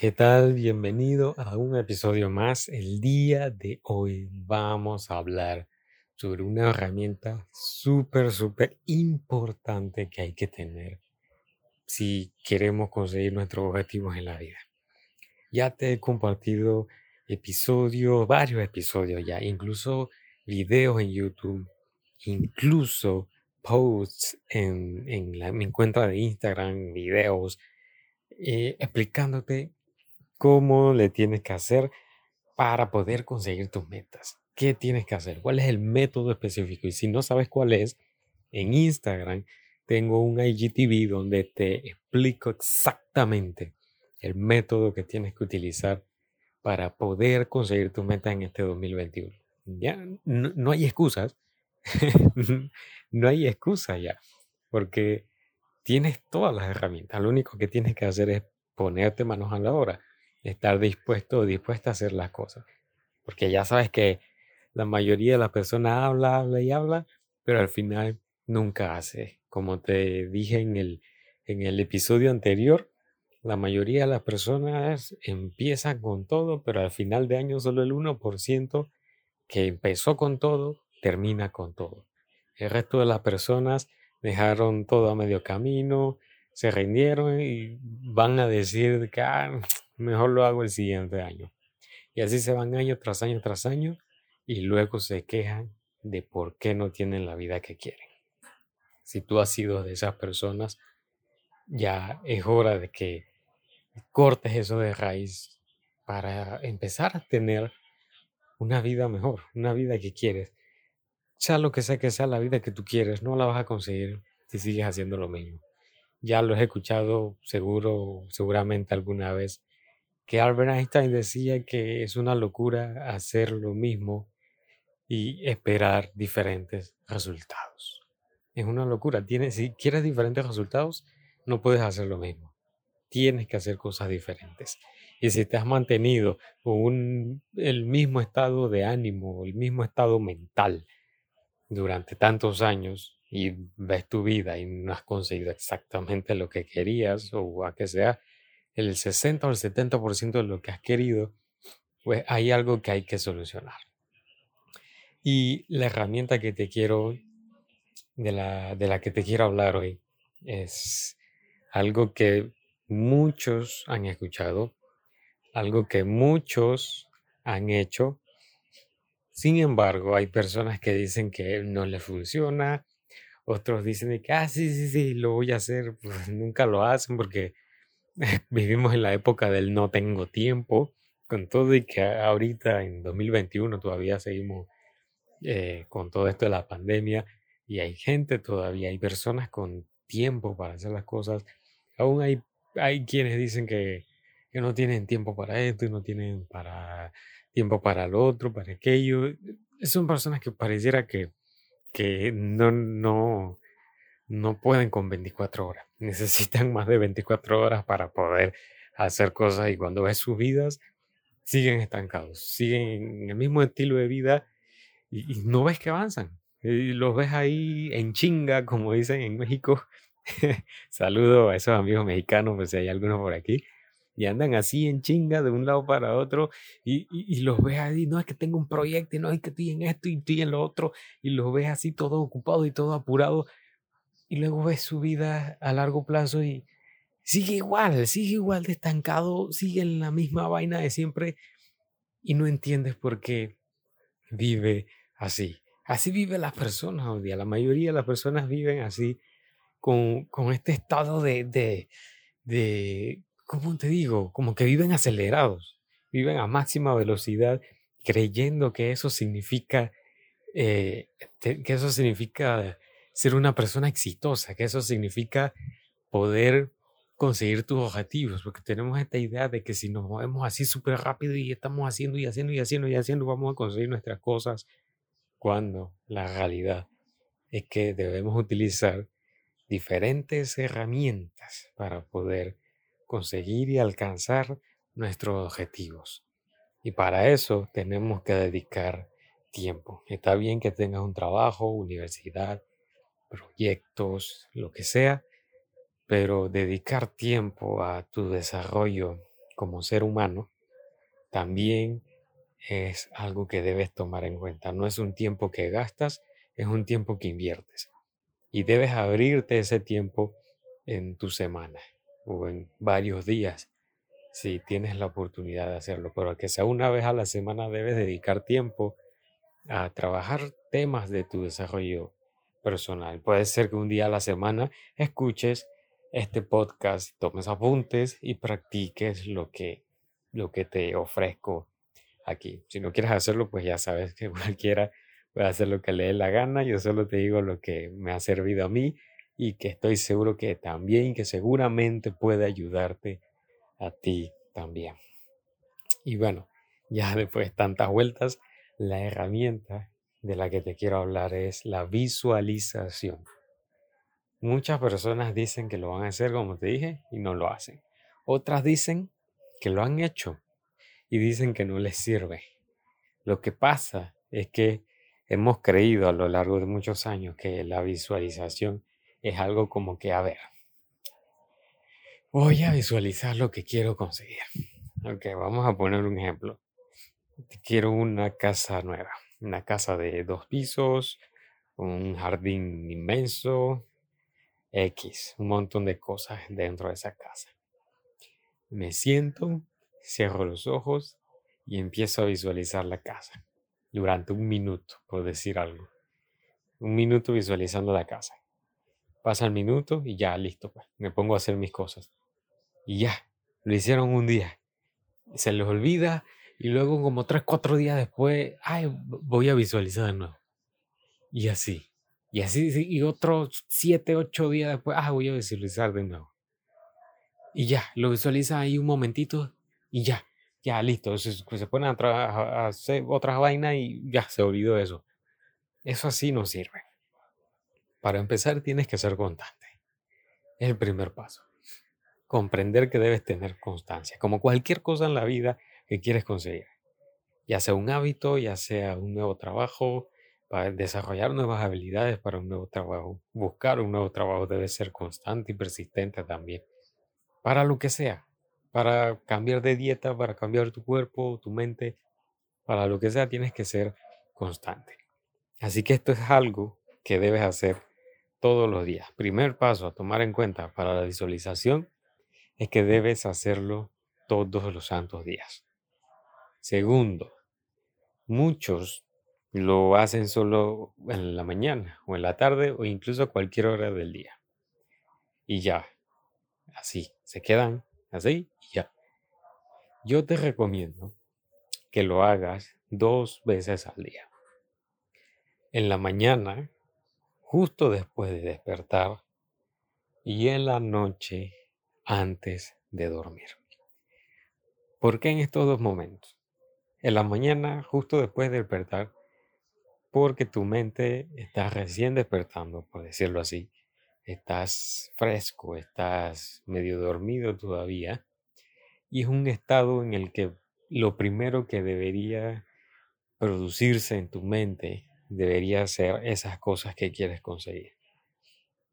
¿Qué tal? Bienvenido a un episodio más. El día de hoy vamos a hablar sobre una herramienta súper, súper importante que hay que tener si queremos conseguir nuestros objetivos en la vida. Ya te he compartido episodios, varios episodios ya, incluso videos en YouTube, incluso posts en, la, mi cuenta de Instagram, videos, eh, explicándote cómo le tienes que hacer para poder conseguir tus metas. ¿Qué tienes que hacer? ¿Cuál es el método específico? Y si no sabes cuál es, en Instagram tengo un IGTV donde te explico exactamente el método que tienes que utilizar para poder conseguir tus metas en este 2021. Ya no, no hay excusas, no hay excusa ya, porque tienes todas las herramientas. Lo único que tienes que hacer es ponerte manos a la obra estar dispuesto o dispuesta a hacer las cosas. Porque ya sabes que la mayoría de las personas habla, habla y habla, pero al final nunca hace. Como te dije en el, en el episodio anterior, la mayoría de las personas empiezan con todo, pero al final de año solo el 1% que empezó con todo termina con todo. El resto de las personas dejaron todo a medio camino, se rindieron y van a decir que ah, mejor lo hago el siguiente año. Y así se van año tras año tras año y luego se quejan de por qué no tienen la vida que quieren. Si tú has sido de esas personas, ya es hora de que cortes eso de raíz para empezar a tener una vida mejor, una vida que quieres. Sea lo que sea que sea la vida que tú quieres, no la vas a conseguir si sigues haciendo lo mismo. Ya lo he escuchado seguro, seguramente alguna vez que Albert Einstein decía que es una locura hacer lo mismo y esperar diferentes resultados. Es una locura. Tienes, si quieres diferentes resultados, no puedes hacer lo mismo. Tienes que hacer cosas diferentes. Y si te has mantenido con el mismo estado de ánimo, el mismo estado mental durante tantos años y ves tu vida y no has conseguido exactamente lo que querías o a que sea, el 60 o el 70% de lo que has querido, pues hay algo que hay que solucionar. Y la herramienta que te quiero, de la, de la que te quiero hablar hoy, es algo que muchos han escuchado, algo que muchos han hecho. Sin embargo, hay personas que dicen que no les funciona, otros dicen que, ah, sí, sí, sí, lo voy a hacer, pues nunca lo hacen porque vivimos en la época del no tengo tiempo, con todo y que ahorita en 2021 todavía seguimos eh, con todo esto de la pandemia y hay gente todavía, hay personas con tiempo para hacer las cosas. Aún hay, hay quienes dicen que, que no tienen tiempo para esto y no tienen para, tiempo para lo otro, para aquello. Son personas que pareciera que, que no, no, no pueden con 24 horas. Necesitan más de 24 horas para poder hacer cosas y cuando ves sus vidas, siguen estancados, siguen en el mismo estilo de vida y, no ves que avanzan. Y los ves ahí en chinga, como dicen en México. Saludo a esos amigos mexicanos, pues si hay algunos por aquí. Y andan así en chinga de un lado para otro y, y, los ves ahí, no es que tengo un proyecto y no es que estoy en esto y estoy en lo otro y los ves así todo ocupado y todo apurado y luego ves su vida a largo plazo y sigue igual, sigue igual de estancado, sigue en la misma vaina de siempre y no entiendes por qué vive así. Así viven las personas hoy día. La mayoría de las personas viven así, con, con este estado de, de, de, ¿cómo te digo? Como que viven acelerados, viven a máxima velocidad, creyendo que eso significa, eh, que eso significa ser una persona exitosa, que eso significa poder conseguir tus objetivos, porque tenemos esta idea de que si nos movemos así súper rápido y estamos haciendo y haciendo y haciendo y haciendo, vamos a conseguir nuestras cosas, cuando la realidad es que debemos utilizar diferentes herramientas para poder conseguir y alcanzar nuestros objetivos. Y para eso tenemos que dedicar tiempo. Está bien que tengas un trabajo, universidad, proyectos, lo que sea, pero dedicar tiempo a tu desarrollo como ser humano, también es algo que debes tomar en cuenta. No es un tiempo que gastas, es un tiempo que inviertes. Y debes abrirte ese tiempo en tu semana o en varios días si tienes la oportunidad de hacerlo. Pero que sea una vez a la semana debes dedicar tiempo a trabajar temas de tu desarrollo personal. Puede ser que un día a la semana escuches este podcast, tomes apuntes y practiques lo que, lo que te ofrezco aquí. Si no quieres hacerlo, pues ya sabes que cualquiera puede hacer lo que le dé la gana. Yo solo te digo lo que me ha servido a mí y que estoy seguro que también, que seguramente puede ayudarte a ti también. Y bueno, ya después de tantas vueltas, la herramienta de la que te quiero hablar es la visualización. Muchas personas dicen que lo van a hacer como te dije y no lo hacen. Otras dicen que lo han hecho y dicen que no les sirve. Lo que pasa es que hemos creído a lo largo de muchos años que la visualización es algo como que, a ver, voy a visualizar lo que quiero conseguir. Ok, vamos a poner un ejemplo. Quiero una casa nueva, una casa de dos pisos, un jardín inmenso, X, un montón de cosas dentro de esa casa. Me siento, cierro los ojos y empiezo a visualizar la casa durante un minuto, por decir algo. Un minuto visualizando la casa. Pasa el minuto y ya, listo, pues. Me pongo a hacer mis cosas. Y ya, lo hicieron un día. Se les olvida y luego como tres, cuatro días después, ay, voy a visualizar de nuevo. Y así. Y así, y otros siete, ocho días después, ah, voy a visualizar de nuevo. Y ya, lo visualiza ahí un momentito y ya, ya, listo. Se, se ponen a, a hacer otras vainas y ya, se olvidó eso. Eso así no sirve. Para empezar, tienes que ser constante. Es el primer paso. Comprender que debes tener constancia, como cualquier cosa en la vida que quieres conseguir. Ya sea un hábito, ya sea un nuevo trabajo, para desarrollar nuevas habilidades para un nuevo trabajo. Buscar un nuevo trabajo debe ser constante y persistente también. Para lo que sea. Para cambiar de dieta, para cambiar tu cuerpo, tu mente. Para lo que sea tienes que ser constante. Así que esto es algo que debes hacer todos los días. Primer paso a tomar en cuenta para la visualización es que debes hacerlo todos los santos días. Segundo, muchos lo hacen solo en la mañana o en la tarde o incluso a cualquier hora del día. Y ya, así, se quedan así y ya. Yo te recomiendo que lo hagas dos veces al día. En la mañana, justo después de despertar, y en la noche antes de dormir. ¿Por qué en estos dos momentos? En la mañana, justo después de despertar, porque tu mente está recién despertando, por decirlo así. Estás fresco, estás medio dormido todavía. Y es un estado en el que lo primero que debería producirse en tu mente debería ser esas cosas que quieres conseguir.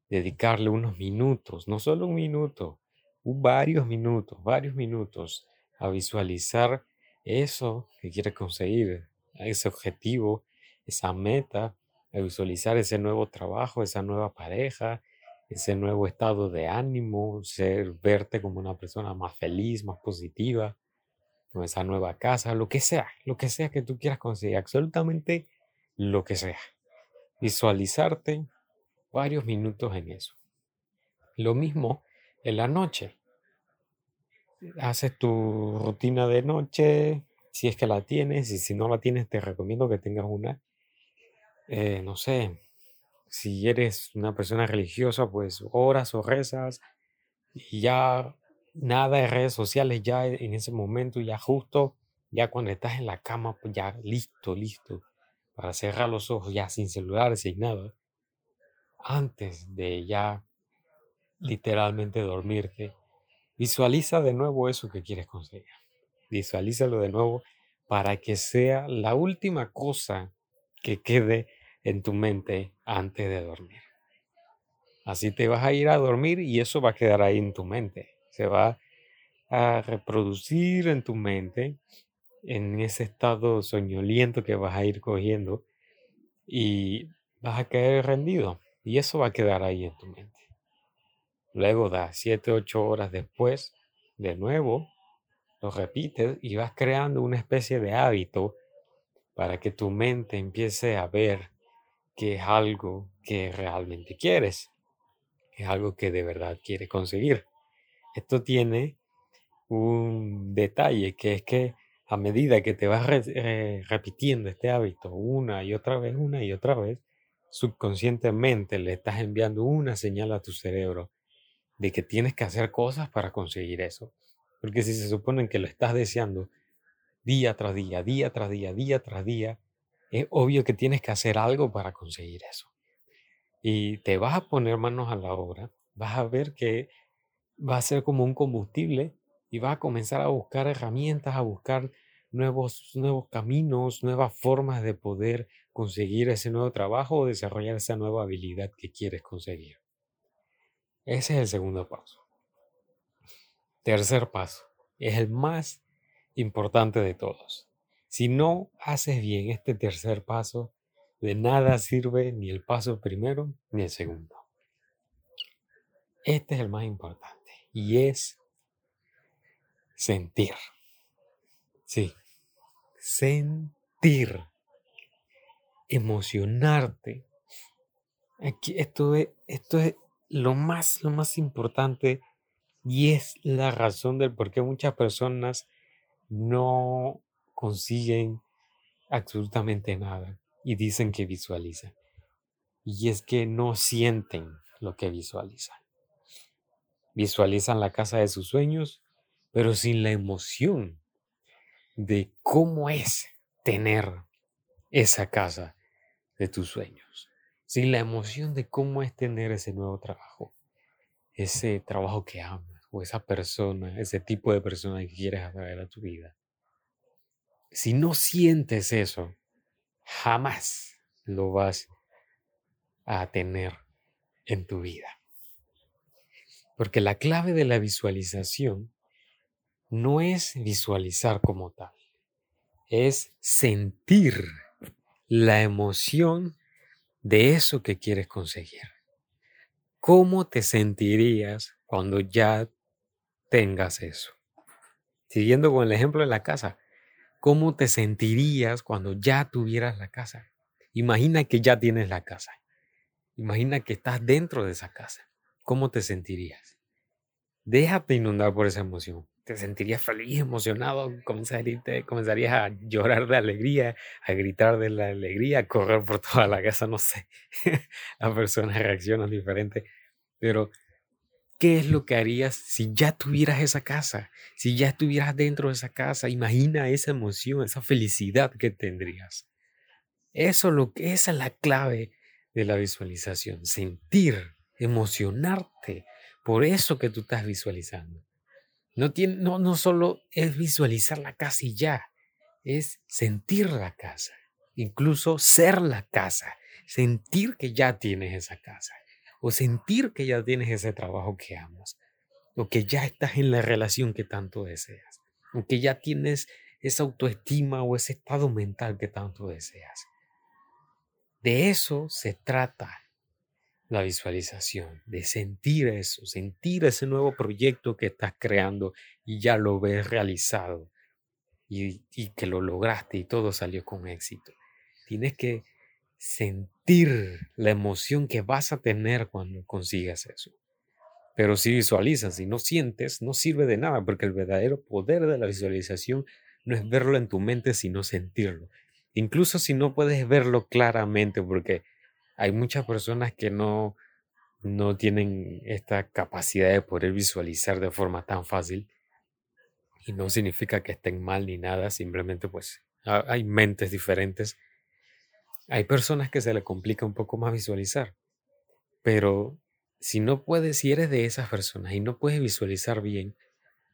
Dedicarle unos minutos, no solo un minuto, varios minutos, varios minutos a visualizar eso que quieres conseguir, ese objetivo esa meta, a visualizar ese nuevo trabajo, esa nueva pareja, ese nuevo estado de ánimo, ser, verte como una persona más feliz, más positiva, con esa nueva casa, lo que sea, lo que sea que tú quieras conseguir, absolutamente lo que sea. Visualizarte varios minutos en eso. Lo mismo en la noche. Haces tu rutina de noche, si es que la tienes, y si no la tienes, te recomiendo que tengas una. Eh, no sé, si eres una persona religiosa, pues oras o rezas y ya nada de redes sociales ya en ese momento, ya justo, ya cuando estás en la cama, pues ya listo, listo, para cerrar los ojos, ya sin celular, sin nada, antes de ya literalmente dormirte, visualiza de nuevo eso que quieres conseguir. Visualízalo de nuevo para que sea la última cosa que quede en tu mente antes de dormir. Así te vas a ir a dormir y eso va a quedar ahí en tu mente. Se va a reproducir en tu mente en ese estado soñoliento que vas a ir cogiendo y vas a caer rendido y eso va a quedar ahí en tu mente. Luego da 7, 8 horas después, de nuevo, lo repites y vas creando una especie de hábito para que tu mente empiece a ver que es algo que realmente quieres, es algo que de verdad quieres conseguir. Esto tiene un detalle que es que a medida que te vas eh, repitiendo este hábito una y otra vez, una y otra vez, subconscientemente le estás enviando una señal a tu cerebro de que tienes que hacer cosas para conseguir eso. Porque si se supone que lo estás deseando día tras día, día tras día, día tras día, es obvio que tienes que hacer algo para conseguir eso. Y te vas a poner manos a la obra, vas a ver que va a ser como un combustible y vas a comenzar a buscar herramientas, a buscar nuevos, nuevos caminos, nuevas formas de poder conseguir ese nuevo trabajo o desarrollar esa nueva habilidad que quieres conseguir. Ese es el segundo paso. Tercer paso, es el más importante de todos. Si no haces bien este tercer paso, de nada sirve ni el paso primero ni el segundo. Este es el más importante y es sentir. Sí, sentir, emocionarte. Aquí, esto, es, esto es lo más, lo más importante y es la razón del por qué muchas personas no consiguen absolutamente nada y dicen que visualizan. Y es que no sienten lo que visualizan. Visualizan la casa de sus sueños, pero sin la emoción de cómo es tener esa casa de tus sueños. Sin la emoción de cómo es tener ese nuevo trabajo. Ese trabajo que amas o esa persona, ese tipo de persona que quieres atraer a tu vida. Si no sientes eso, jamás lo vas a tener en tu vida. Porque la clave de la visualización no es visualizar como tal, es sentir la emoción de eso que quieres conseguir. ¿Cómo te sentirías cuando ya tengas eso? Siguiendo con el ejemplo de la casa, ¿cómo te sentirías cuando ya tuvieras la casa? Imagina que ya tienes la casa. Imagina que estás dentro de esa casa. ¿Cómo te sentirías? Déjate inundar por esa emoción te sentirías feliz, emocionado, comenzarías a llorar de alegría, a gritar de la alegría, a correr por toda la casa, no sé. Las personas reaccionan diferente. Pero, ¿qué es lo que harías si ya tuvieras esa casa? Si ya estuvieras dentro de esa casa, imagina esa emoción, esa felicidad que tendrías. Eso lo que esa es la clave de la visualización, sentir, emocionarte por eso que tú estás visualizando. No, tiene, no, no solo es visualizar la casa y ya, es sentir la casa, incluso ser la casa, sentir que ya tienes esa casa, o sentir que ya tienes ese trabajo que amas, o que ya estás en la relación que tanto deseas, o que ya tienes esa autoestima o ese estado mental que tanto deseas. De eso se trata la visualización, de sentir eso, sentir ese nuevo proyecto que estás creando y ya lo ves realizado y, que lo lograste y todo salió con éxito. Tienes que sentir la emoción que vas a tener cuando consigas eso. Pero si visualizas y no sientes, no sirve de nada, porque el verdadero poder de la visualización no es verlo en tu mente, sino sentirlo. Incluso si no puedes verlo claramente, porque hay muchas personas que no, no tienen esta capacidad de poder visualizar de forma tan fácil. Y no significa que estén mal ni nada, simplemente pues hay mentes diferentes. Hay personas que se le complica un poco más visualizar. Pero si no puedes, si eres de esas personas y no puedes visualizar bien,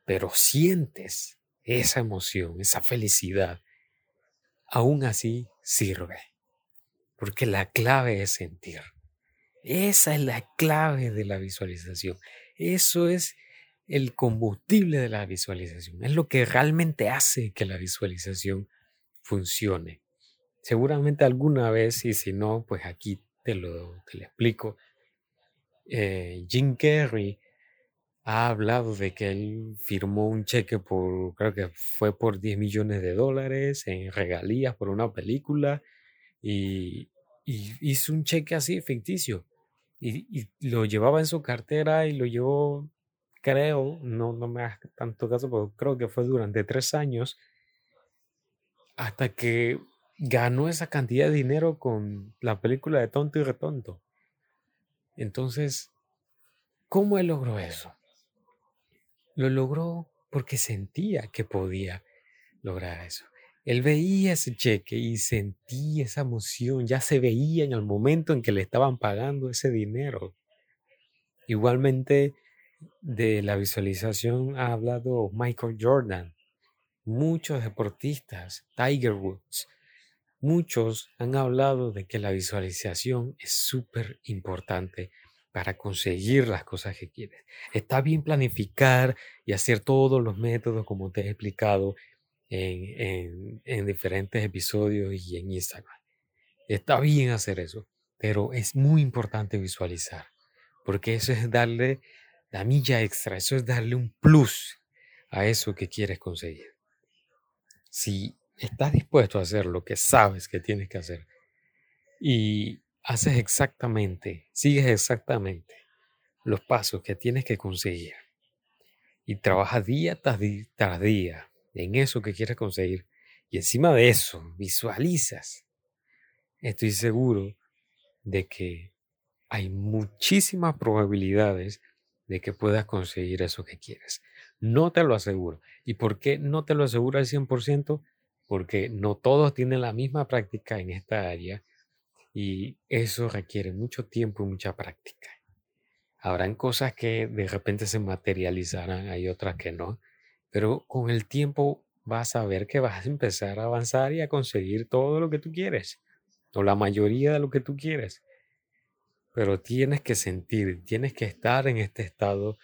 pero sientes esa emoción, esa felicidad, aún así sirve. Porque la clave es sentir. Esa es la clave de la visualización. Eso es el combustible de la visualización, es lo que realmente hace que la visualización funcione. Seguramente alguna vez, y si no, pues aquí te lo, te lo explico. Eh, Jim Carrey ha hablado de que él firmó un cheque por, creo que fue por 10 millones de dólares en regalías por una película y, hizo un cheque así ficticio y, lo llevaba en su cartera y lo llevó, creo, no, no me hagas tanto caso, pero creo que fue durante tres años hasta que ganó esa cantidad de dinero con la película de Tonto y Retonto. Entonces, ¿cómo él logró eso? Lo logró porque sentía que podía lograr eso. Él veía ese cheque y sentía esa emoción, ya se veía en el momento en que le estaban pagando ese dinero. Igualmente de la visualización ha hablado Michael Jordan, muchos deportistas, Tiger Woods, muchos han hablado de que la visualización es súper importante para conseguir las cosas que quieres. Está bien planificar y hacer todos los métodos como te he explicado en, en, diferentes episodios y en Instagram. Está bien hacer eso, pero es muy importante visualizar, porque eso es darle la milla extra, eso es darle un plus a eso que quieres conseguir. Si estás dispuesto a hacer lo que sabes que tienes que hacer y haces exactamente, sigues exactamente los pasos que tienes que conseguir y trabajas día tras día, en eso que quieres conseguir y encima de eso visualizas, estoy seguro de que hay muchísimas probabilidades de que puedas conseguir eso que quieres. No te lo aseguro. ¿Y por qué no te lo aseguro al 100%? Porque no todos tienen la misma práctica en esta área y eso requiere mucho tiempo y mucha práctica. Habrán cosas que de repente se materializarán, hay otras que no, pero con el tiempo vas a ver que vas a empezar a avanzar y a conseguir todo lo que tú quieres, o la mayoría de lo que tú quieres. Pero tienes que sentir, tienes que estar en este estado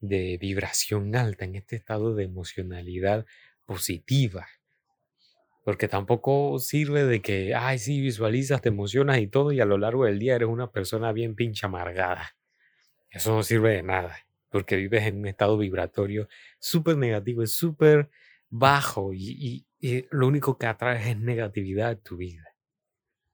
de vibración alta, en este estado de emocionalidad positiva. Porque tampoco sirve de que, ay, sí, visualizas, te emocionas y todo, y a lo largo del día eres una persona bien pincha amargada. Eso no sirve de nada, porque vives en un estado vibratorio súper negativo, es súper bajo, y, lo único que atrae es negatividad a tu vida.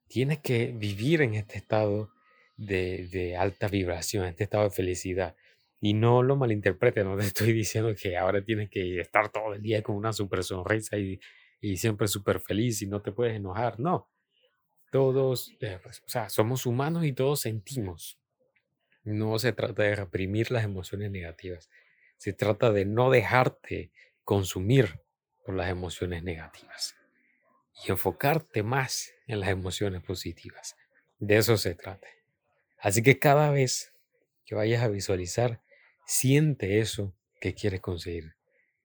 Tienes que vivir en este estado de, de alta vibración, este estado de felicidad. Y no lo malinterpretes, no te estoy diciendo que ahora tienes que estar todo el día con una super sonrisa y y siempre súper feliz y no te puedes enojar. No, todos, eh, pues, o sea, somos humanos y todos sentimos. No se trata de reprimir las emociones negativas. Se trata de no dejarte consumir por las emociones negativas y enfocarte más en las emociones positivas. De eso se trata. Así que cada vez que vayas a visualizar, siente eso que quieres conseguir.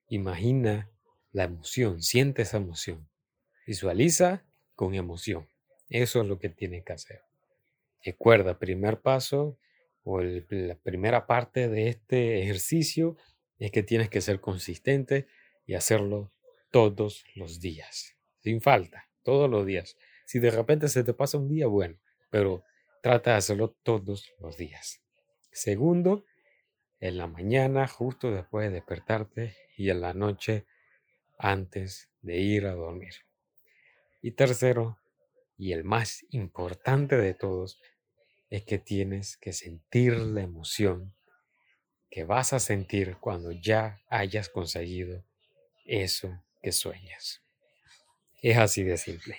Imagina la emoción, siente esa emoción. Visualiza con emoción. Eso es lo que tienes que hacer. Recuerda, primer paso o la primera parte de este ejercicio es que tienes que ser consistente y hacerlo todos los días, sin falta, todos los días. Si de repente se te pasa un día, bueno, pero trata de hacerlo todos los días. Segundo, en la mañana, justo después de despertarte y en la noche antes de ir a dormir. Y tercero, y el más importante de todos, es que tienes que sentir la emoción que vas a sentir cuando ya hayas conseguido eso que sueñas. Es así de simple.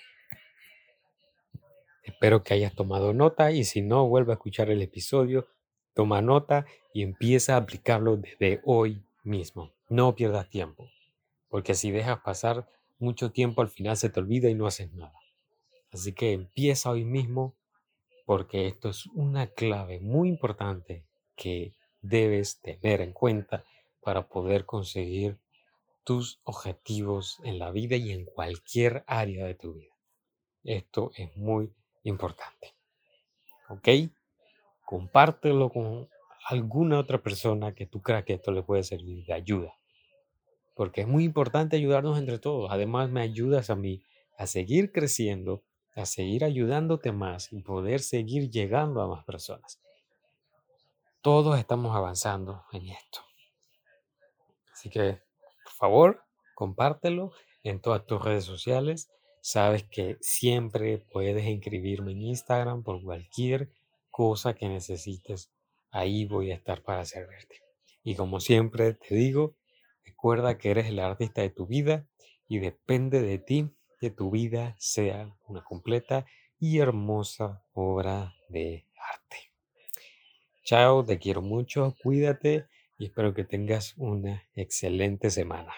Espero que hayas tomado nota y si no, vuelve a escuchar el episodio, toma nota y empieza a aplicarlo desde hoy mismo. No pierdas tiempo porque si dejas pasar mucho tiempo al final se te olvida y no haces nada. Así que empieza hoy mismo porque esto es una clave muy importante que debes tener en cuenta para poder conseguir tus objetivos en la vida y en cualquier área de tu vida. Esto es muy importante. ¿Ok? Compártelo con alguna otra persona que tú creas que esto le puede servir de ayuda. Porque es muy importante ayudarnos entre todos. Además, me ayudas a mí a seguir creciendo, a seguir ayudándote más y poder seguir llegando a más personas. Todos estamos avanzando en esto. Así que, por favor, compártelo en todas tus redes sociales. Sabes que siempre puedes inscribirme en Instagram por cualquier cosa que necesites. Ahí voy a estar para servirte. Y como siempre te digo, recuerda que eres el artista de tu vida y depende de ti que tu vida sea una completa y hermosa obra de arte. Chao, te quiero mucho, cuídate y espero que tengas una excelente semana.